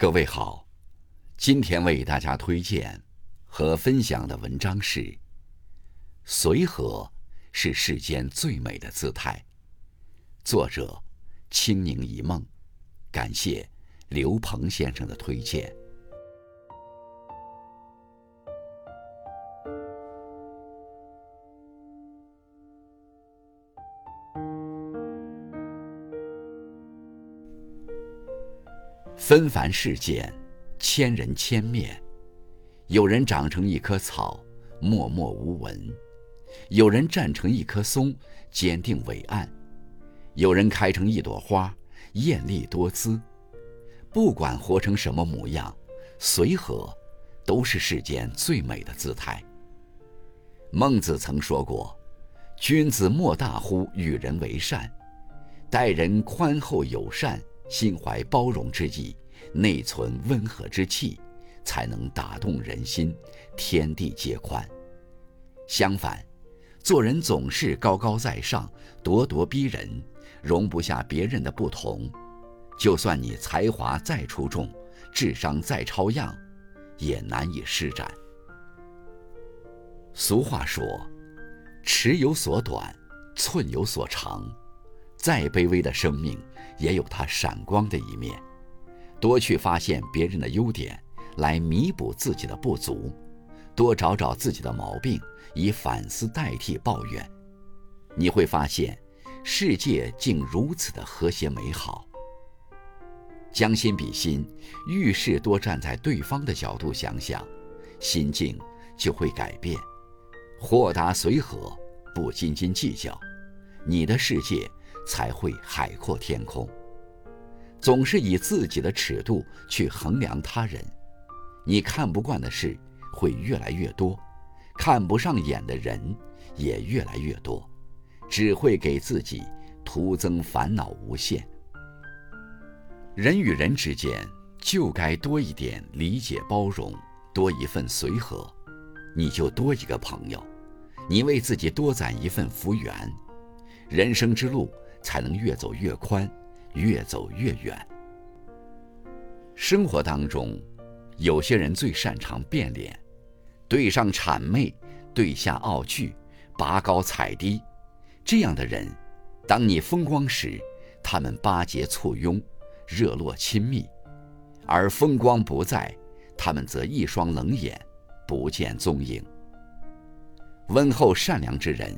各位好，今天为大家推荐和分享的文章是《随和是世间最美的姿态》，作者清宁一梦，感谢刘鹏先生的推荐。纷繁世间，千人千面，有人长成一棵草，默默无闻；有人站成一棵松，坚定伟岸；有人开成一朵花，艳丽多姿。不管活成什么模样，随和，都是世间最美的姿态。孟子曾说过：“君子莫大乎与人为善，待人宽厚友善。”心怀包容之意，内存温和之气，才能打动人心，天地皆宽。相反，做人总是高高在上，咄咄逼人，容不下别人的不同，就算你才华再出众，智商再超样，也难以施展。俗话说：“尺有所短，寸有所长。”再卑微的生命，也有它闪光的一面。多去发现别人的优点，来弥补自己的不足；多找找自己的毛病，以反思代替抱怨。你会发现，世界竟如此的和谐美好。将心比心，遇事多站在对方的角度想想，心境就会改变。豁达随和，不斤斤计较，你的世界。才会海阔天空。总是以自己的尺度去衡量他人，你看不惯的事会越来越多，看不上眼的人也越来越多，只会给自己徒增烦恼无限。人与人之间就该多一点理解包容，多一份随和，你就多一个朋友，你为自己多攒一份福缘，人生之路。才能越走越宽，越走越远。生活当中，有些人最擅长变脸，对上谄媚，对下傲拒，拔高踩低。这样的人，当你风光时，他们巴结簇拥，热络亲密；而风光不在，他们则一双冷眼，不见踪影。温厚善良之人，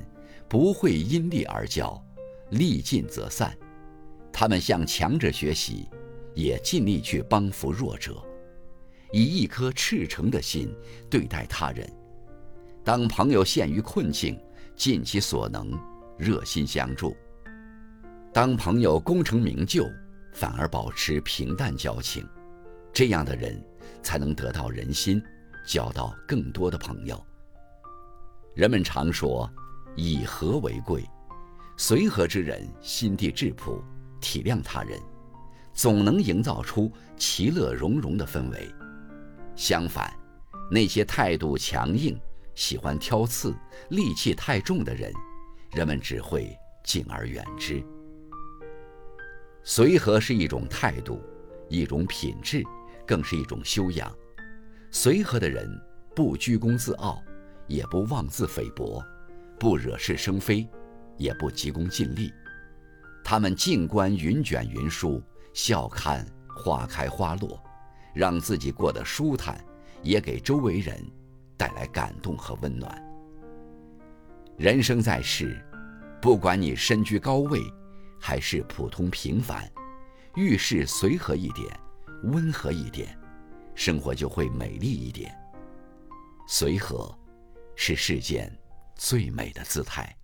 不会因利而交。力尽则散，他们向强者学习，也尽力去帮扶弱者，以一颗赤诚的心对待他人。当朋友陷于困境，尽其所能，热心相助；当朋友功成名就，反而保持平淡交情。这样的人才能得到人心，交到更多的朋友。人们常说，以和为贵。随和之人心地质朴，体谅他人，总能营造出其乐融融的氛围。相反，那些态度强硬、喜欢挑刺、戾气太重的人，人们只会敬而远之。随和是一种态度，一种品质，更是一种修养。随和的人不居功自傲，也不妄自菲薄，不惹是生非。也不急功近利，他们静观云卷云舒，笑看花开花落，让自己过得舒坦，也给周围人带来感动和温暖。人生在世，不管你身居高位，还是普通平凡，遇事随和一点，温和一点，生活就会美丽一点。随和，是世间最美的姿态。